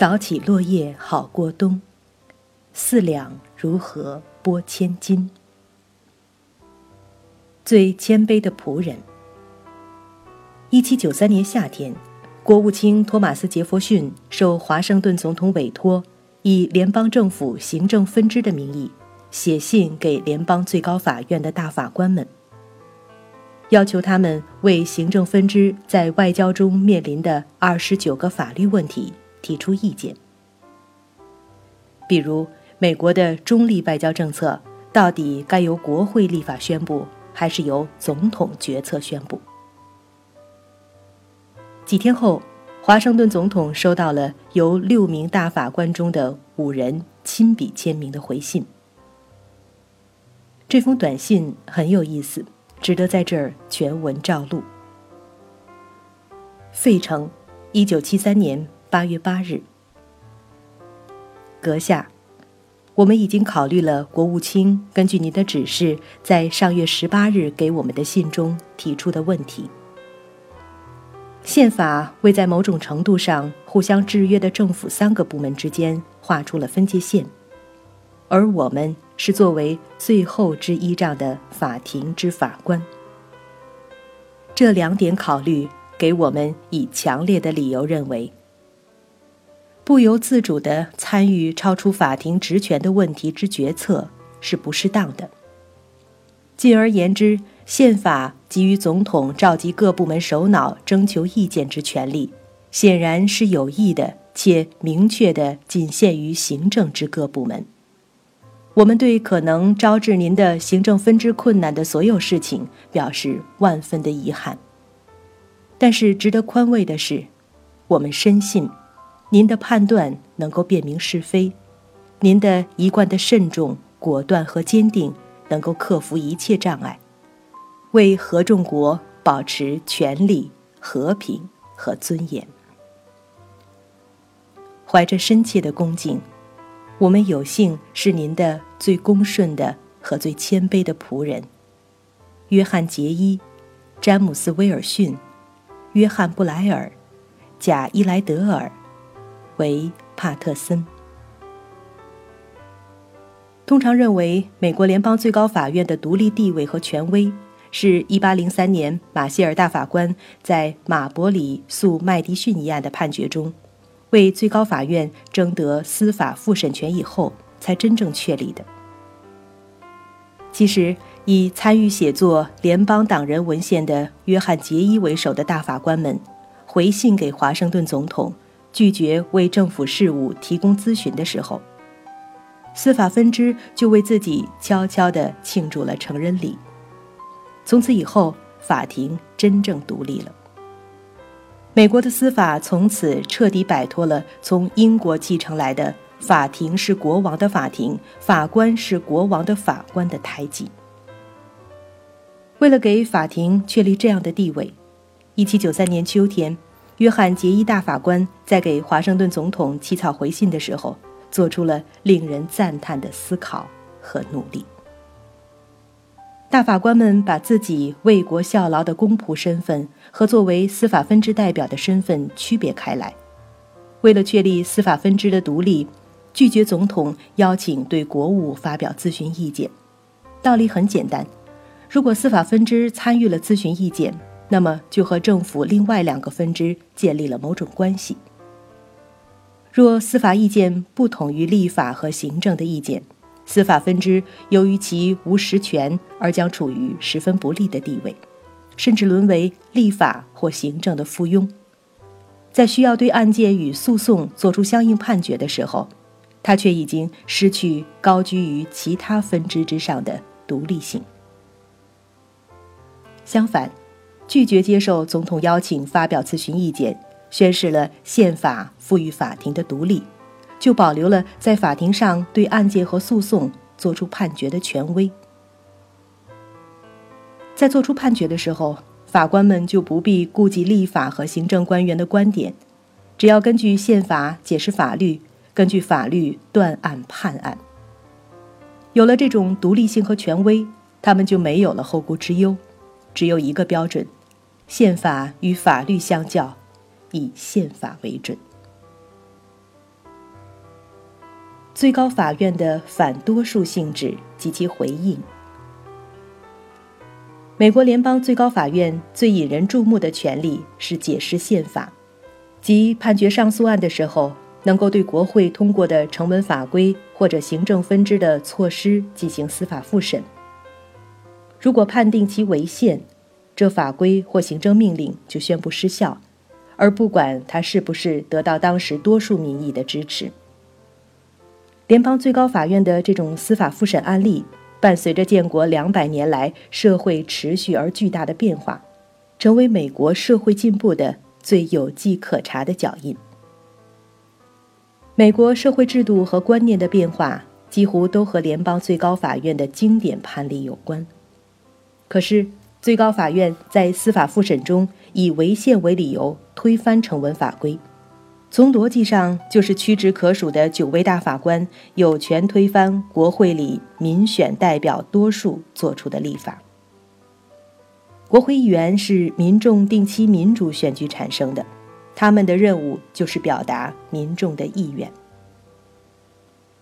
扫起落叶好过冬，四两如何拨千斤？最谦卑的仆人。一七九三年夏天，国务卿托马斯·杰弗逊受华盛顿总统委托，以联邦政府行政分支的名义，写信给联邦最高法院的大法官们。要求他们为行政分支在外交中面临的二十九个法律问题提出意见，比如美国的中立外交政策到底该由国会立法宣布，还是由总统决策宣布？几天后，华盛顿总统收到了由六名大法官中的五人亲笔签名的回信。这封短信很有意思。值得在这儿全文照录。费城，一九七三年八月八日。阁下，我们已经考虑了国务卿根据您的指示，在上月十八日给我们的信中提出的问题。宪法为在某种程度上互相制约的政府三个部门之间画出了分界线，而我们。是作为最后之依仗的法庭之法官。这两点考虑给我们以强烈的理由认为，不由自主地参与超出法庭职权的问题之决策是不适当的。进而言之，宪法给予总统召集各部门首脑征求意见之权利，显然是有意的且明确的仅限于行政之各部门。我们对可能招致您的行政分支困难的所有事情表示万分的遗憾。但是值得宽慰的是，我们深信，您的判断能够辨明是非，您的一贯的慎重、果断和坚定能够克服一切障碍，为合众国保持权力、和平和尊严。怀着深切的恭敬。我们有幸是您的最恭顺的和最谦卑的仆人，约翰·杰伊、詹姆斯·威尔逊、约翰·布莱尔、贾伊莱德尔、为帕特森。通常认为，美国联邦最高法院的独立地位和权威，是一八零三年马歇尔大法官在马伯里诉麦迪逊一案的判决中。为最高法院争得司法复审权以后，才真正确立的。其实，以参与写作联邦党人文献的约翰·杰伊为首的大法官们，回信给华盛顿总统，拒绝为政府事务提供咨询的时候，司法分支就为自己悄悄地庆祝了成人礼。从此以后，法庭真正独立了。美国的司法从此彻底摆脱了从英国继承来的“法庭是国王的法庭，法官是国王的法官”的胎记。为了给法庭确立这样的地位，1793年秋天，约翰·杰伊大法官在给华盛顿总统起草回信的时候，做出了令人赞叹的思考和努力。大法官们把自己为国效劳的公仆身份和作为司法分支代表的身份区别开来，为了确立司法分支的独立，拒绝总统邀请对国务发表咨询意见。道理很简单：如果司法分支参与了咨询意见，那么就和政府另外两个分支建立了某种关系。若司法意见不同于立法和行政的意见，司法分支由于其无实权而将处于十分不利的地位，甚至沦为立法或行政的附庸。在需要对案件与诉讼作出相应判决的时候，他却已经失去高居于其他分支之上的独立性。相反，拒绝接受总统邀请发表咨询意见，宣示了宪法赋予法庭的独立。就保留了在法庭上对案件和诉讼作出判决的权威。在作出判决的时候，法官们就不必顾及立法和行政官员的观点，只要根据宪法解释法律，根据法律断案判案。有了这种独立性和权威，他们就没有了后顾之忧，只有一个标准：宪法与法律相较，以宪法为准。最高法院的反多数性质及其回应。美国联邦最高法院最引人注目的权利是解释宪法，即判决上诉案的时候，能够对国会通过的成文法规或者行政分支的措施进行司法复审。如果判定其违宪，这法规或行政命令就宣布失效，而不管它是不是得到当时多数民意的支持。联邦最高法院的这种司法复审案例，伴随着建国两百年来社会持续而巨大的变化，成为美国社会进步的最有迹可查的脚印。美国社会制度和观念的变化，几乎都和联邦最高法院的经典判例有关。可是，最高法院在司法复审中以违宪为理由推翻成文法规。从逻辑上，就是屈指可数的九位大法官有权推翻国会里民选代表多数做出的立法。国会议员是民众定期民主选举产生的，他们的任务就是表达民众的意愿。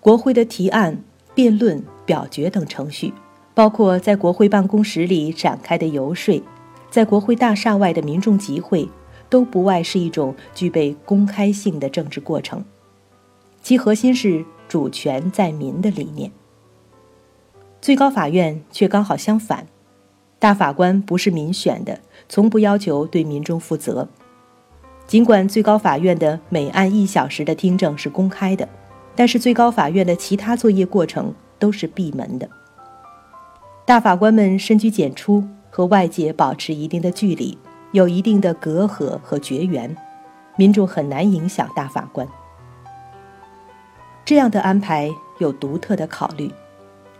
国会的提案、辩论、表决等程序，包括在国会办公室里展开的游说，在国会大厦外的民众集会。都不外是一种具备公开性的政治过程，其核心是主权在民的理念。最高法院却刚好相反，大法官不是民选的，从不要求对民众负责。尽管最高法院的每案一小时的听证是公开的，但是最高法院的其他作业过程都是闭门的。大法官们深居简出，和外界保持一定的距离。有一定的隔阂和绝缘，民众很难影响大法官。这样的安排有独特的考虑。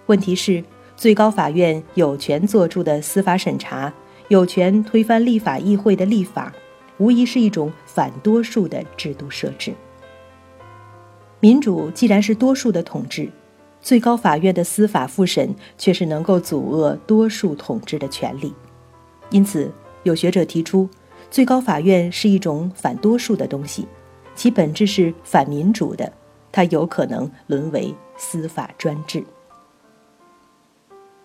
问题是，最高法院有权作出的司法审查，有权推翻立法议会的立法，无疑是一种反多数的制度设置。民主既然是多数的统治，最高法院的司法复审却是能够阻遏多数统治的权利。因此。有学者提出，最高法院是一种反多数的东西，其本质是反民主的，它有可能沦为司法专制。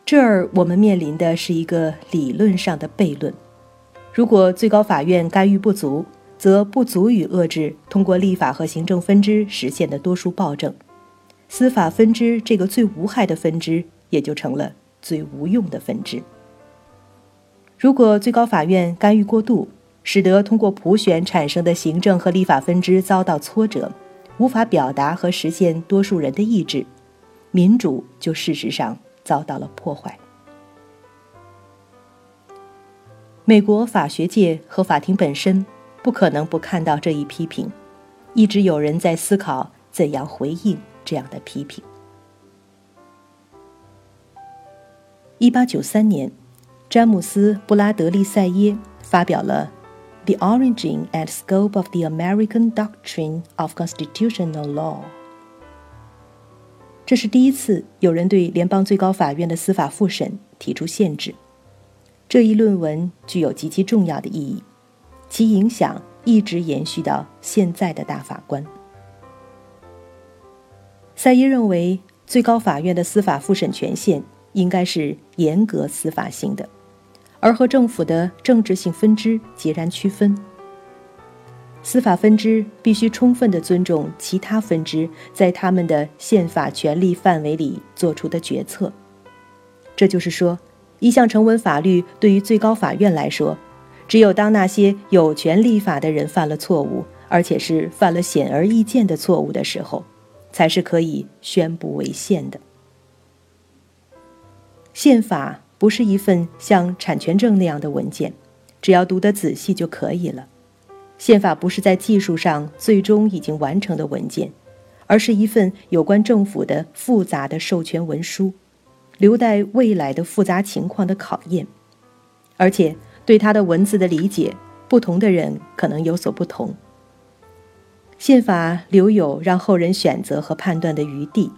这儿我们面临的是一个理论上的悖论：如果最高法院干预不足，则不足以遏制通过立法和行政分支实现的多数暴政，司法分支这个最无害的分支也就成了最无用的分支。如果最高法院干预过度，使得通过普选产生的行政和立法分支遭到挫折，无法表达和实现多数人的意志，民主就事实上遭到了破坏。美国法学界和法庭本身不可能不看到这一批评，一直有人在思考怎样回应这样的批评。一八九三年。詹姆斯·布拉德利·塞耶发表了《The Origin and Scope of the American Doctrine of Constitutional Law》。这是第一次有人对联邦最高法院的司法复审提出限制。这一论文具有极其重要的意义，其影响一直延续到现在的大法官。塞伊认为，最高法院的司法复审权限应该是严格司法性的。而和政府的政治性分支截然区分。司法分支必须充分地尊重其他分支在他们的宪法权力范围里做出的决策。这就是说，一项成文法律对于最高法院来说，只有当那些有权立法的人犯了错误，而且是犯了显而易见的错误的时候，才是可以宣布违宪的。宪法。不是一份像产权证那样的文件，只要读得仔细就可以了。宪法不是在技术上最终已经完成的文件，而是一份有关政府的复杂的授权文书，留待未来的复杂情况的考验。而且对它的文字的理解，不同的人可能有所不同。宪法留有让后人选择和判断的余地，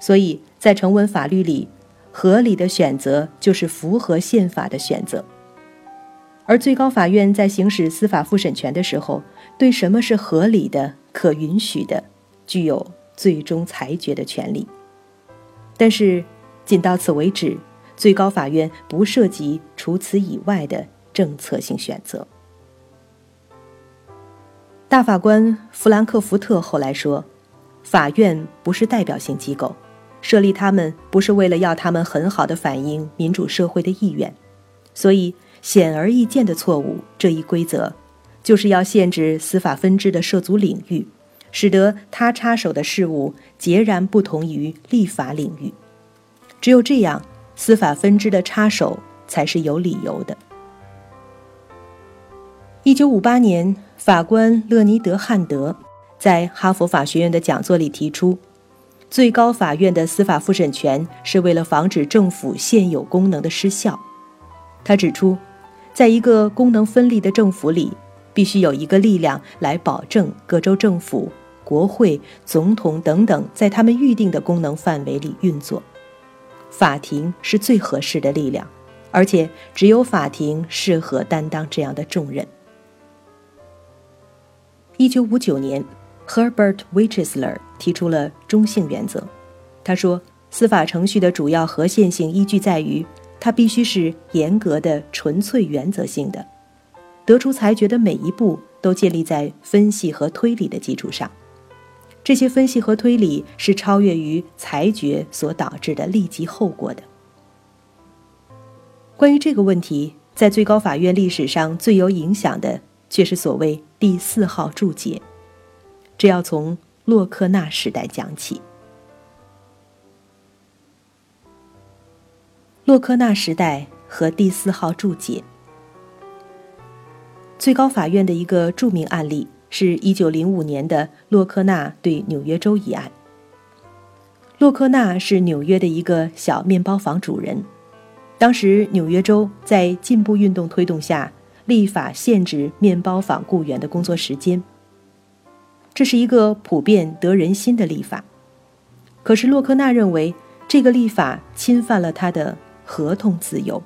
所以在成文法律里。合理的选择就是符合宪法的选择，而最高法院在行使司法复审权的时候，对什么是合理的、可允许的，具有最终裁决的权利。但是，仅到此为止，最高法院不涉及除此以外的政策性选择。大法官弗兰克福特后来说：“法院不是代表性机构，设立他们不是为了要他们很好的反映民主社会的意愿，所以显而易见的错误这一规则，就是要限制司法分支的涉足领域，使得他插手的事物截然不同于立法领域。只有这样，司法分支的插手才是有理由的。”一九五八年。法官勒尼德·汉德在哈佛法学院的讲座里提出，最高法院的司法复审权是为了防止政府现有功能的失效。他指出，在一个功能分立的政府里，必须有一个力量来保证各州政府、国会、总统等等在他们预定的功能范围里运作。法庭是最合适的力量，而且只有法庭适合担当这样的重任。一九五九年，Herbert Wichesler 提出了中性原则。他说，司法程序的主要合宪性依据在于，它必须是严格的、纯粹原则性的，得出裁决的每一步都建立在分析和推理的基础上。这些分析和推理是超越于裁决所导致的立即后果的。关于这个问题，在最高法院历史上最有影响的。却是所谓第四号注解，这要从洛克纳时代讲起。洛克纳时代和第四号注解，最高法院的一个著名案例是一九零五年的洛克纳对纽约州一案。洛克纳是纽约的一个小面包房主人，当时纽约州在进步运动推动下。立法限制面包坊雇员的工作时间，这是一个普遍得人心的立法。可是洛克纳认为，这个立法侵犯了他的合同自由，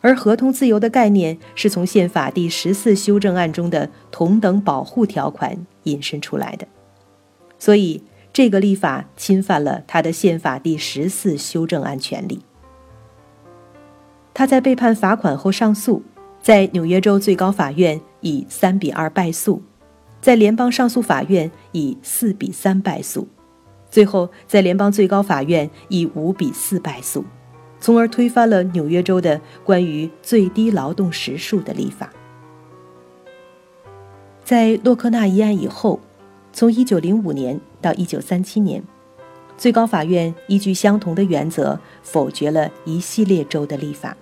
而合同自由的概念是从宪法第十四修正案中的同等保护条款引申出来的，所以这个立法侵犯了他的宪法第十四修正案权利。他在被判罚款后上诉。在纽约州最高法院以三比二败诉，在联邦上诉法院以四比三败诉，最后在联邦最高法院以五比四败诉，从而推翻了纽约州的关于最低劳动时数的立法。在洛克纳一案以后，从一九零五年到一九三七年，最高法院依据相同的原则否决了一系列州的立法。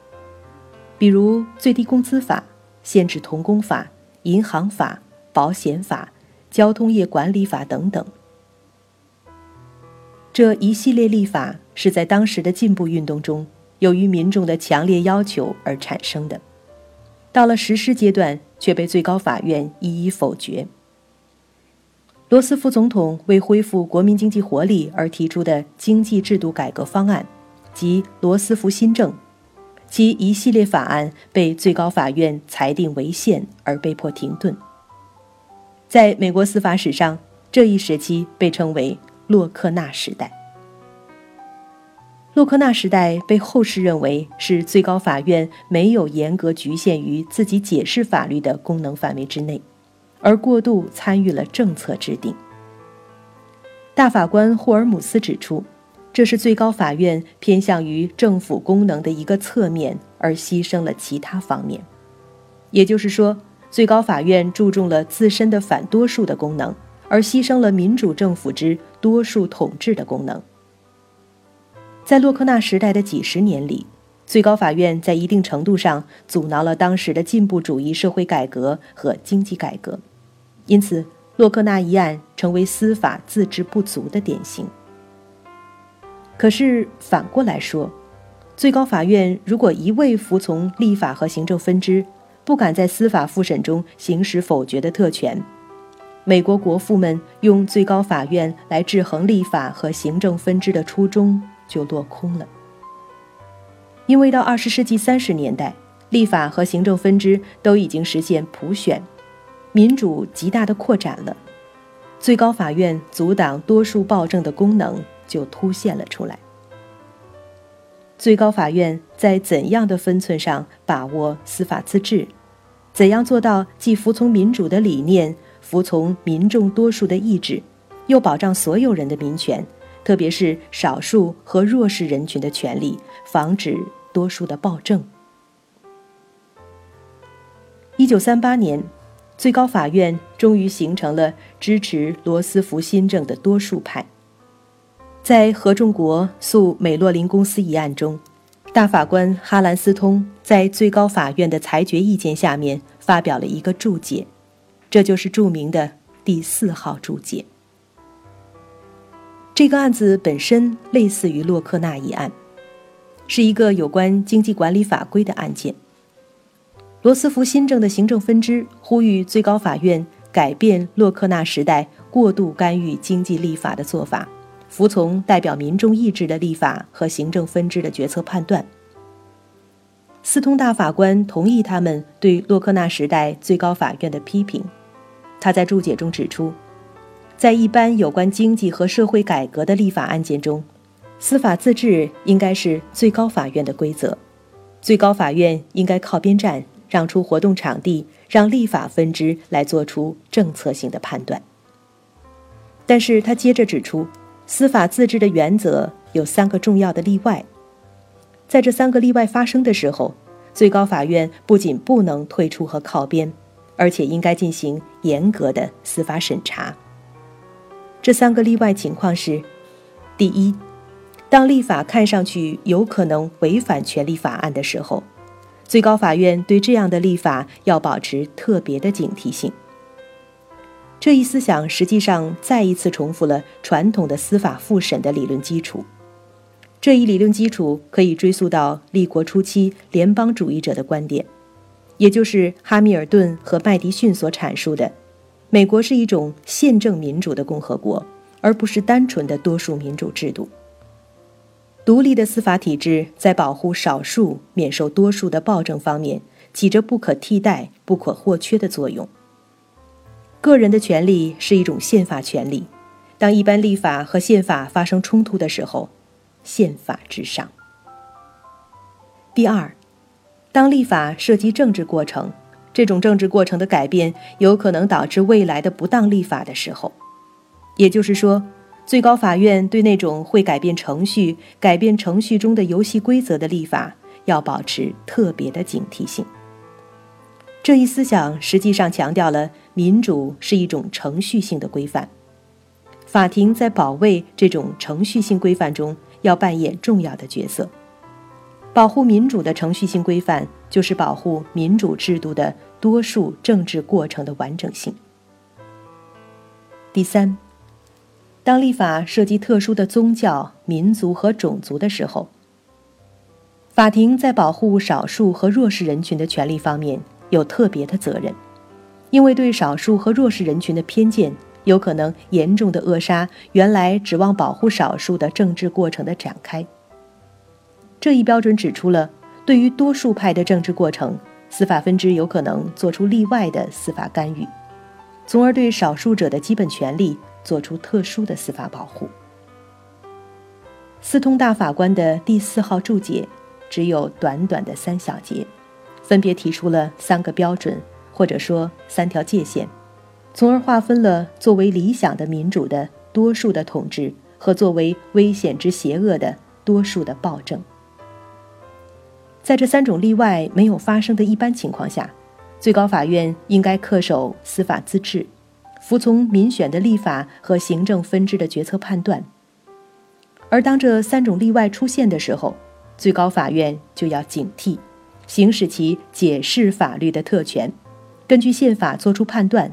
比如最低工资法、限制童工法、银行法、保险法、交通业管理法等等，这一系列立法是在当时的进步运动中，由于民众的强烈要求而产生的。到了实施阶段，却被最高法院一一否决。罗斯福总统为恢复国民经济活力而提出的经济制度改革方案，即罗斯福新政。其一系列法案被最高法院裁定违宪而被迫停顿。在美国司法史上，这一时期被称为洛克纳时代。洛克纳时代被后世认为是最高法院没有严格局限于自己解释法律的功能范围之内，而过度参与了政策制定。大法官霍尔姆斯指出。这是最高法院偏向于政府功能的一个侧面，而牺牲了其他方面。也就是说，最高法院注重了自身的反多数的功能，而牺牲了民主政府之多数统治的功能。在洛克纳时代的几十年里，最高法院在一定程度上阻挠了当时的进步主义社会改革和经济改革，因此，洛克纳一案成为司法自治不足的典型。可是反过来说，最高法院如果一味服从立法和行政分支，不敢在司法复审中行使否决的特权，美国国父们用最高法院来制衡立法和行政分支的初衷就落空了。因为到二十世纪三十年代，立法和行政分支都已经实现普选，民主极大的扩展了。最高法院阻挡多数暴政的功能就凸显了出来。最高法院在怎样的分寸上把握司法自治？怎样做到既服从民主的理念，服从民众多数的意志，又保障所有人的民权，特别是少数和弱势人群的权利，防止多数的暴政？一九三八年，最高法院终于形成了支持罗斯福新政的多数派。在合众国诉美洛林公司一案中，大法官哈兰斯通在最高法院的裁决意见下面发表了一个注解，这就是著名的第四号注解。这个案子本身类似于洛克纳一案，是一个有关经济管理法规的案件。罗斯福新政的行政分支呼吁最高法院改变洛克纳时代过度干预经济立法的做法。服从代表民众意志的立法和行政分支的决策判断。斯通大法官同意他们对洛克纳时代最高法院的批评。他在注解中指出，在一般有关经济和社会改革的立法案件中，司法自治应该是最高法院的规则，最高法院应该靠边站，让出活动场地，让立法分支来做出政策性的判断。但是他接着指出。司法自治的原则有三个重要的例外，在这三个例外发生的时候，最高法院不仅不能退出和靠边，而且应该进行严格的司法审查。这三个例外情况是：第一，当立法看上去有可能违反权利法案的时候，最高法院对这样的立法要保持特别的警惕性。这一思想实际上再一次重复了传统的司法复审的理论基础。这一理论基础可以追溯到立国初期联邦主义者的观点，也就是哈密尔顿和麦迪逊所阐述的：美国是一种宪政民主的共和国，而不是单纯的多数民主制度。独立的司法体制在保护少数免受多数的暴政方面，起着不可替代、不可或缺的作用。个人的权利是一种宪法权利，当一般立法和宪法发生冲突的时候，宪法至上。第二，当立法涉及政治过程，这种政治过程的改变有可能导致未来的不当立法的时候，也就是说，最高法院对那种会改变程序、改变程序中的游戏规则的立法，要保持特别的警惕性。这一思想实际上强调了民主是一种程序性的规范，法庭在保卫这种程序性规范中要扮演重要的角色。保护民主的程序性规范，就是保护民主制度的多数政治过程的完整性。第三，当立法涉及特殊的宗教、民族和种族的时候，法庭在保护少数和弱势人群的权利方面。有特别的责任，因为对少数和弱势人群的偏见，有可能严重的扼杀原来指望保护少数的政治过程的展开。这一标准指出了，对于多数派的政治过程，司法分支有可能做出例外的司法干预，从而对少数者的基本权利做出特殊的司法保护。四通大法官的第四号注解，只有短短的三小节。分别提出了三个标准，或者说三条界限，从而划分了作为理想的民主的多数的统治和作为危险之邪恶的多数的暴政。在这三种例外没有发生的一般情况下，最高法院应该恪守司法自治，服从民选的立法和行政分支的决策判断。而当这三种例外出现的时候，最高法院就要警惕。行使其解释法律的特权，根据宪法作出判断，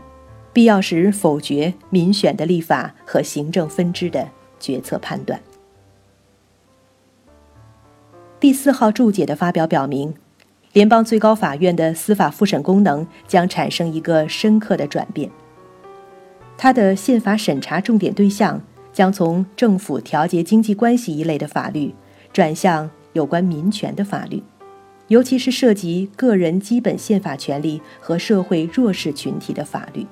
必要时否决民选的立法和行政分支的决策判断。第四号注解的发表表明，联邦最高法院的司法复审功能将产生一个深刻的转变，它的宪法审查重点对象将从政府调节经济关系一类的法律，转向有关民权的法律。尤其是涉及个人基本宪法权利和社会弱势群体的法律。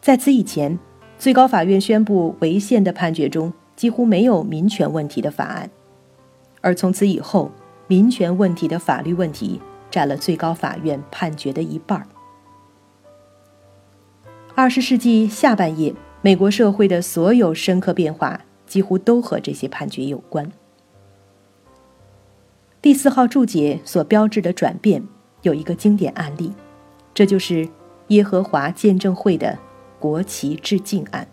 在此以前，最高法院宣布违宪的判决中几乎没有民权问题的法案，而从此以后，民权问题的法律问题占了最高法院判决的一半。二十世纪下半叶，美国社会的所有深刻变化几乎都和这些判决有关。第四号注解所标志的转变有一个经典案例，这就是耶和华见证会的国旗致敬案。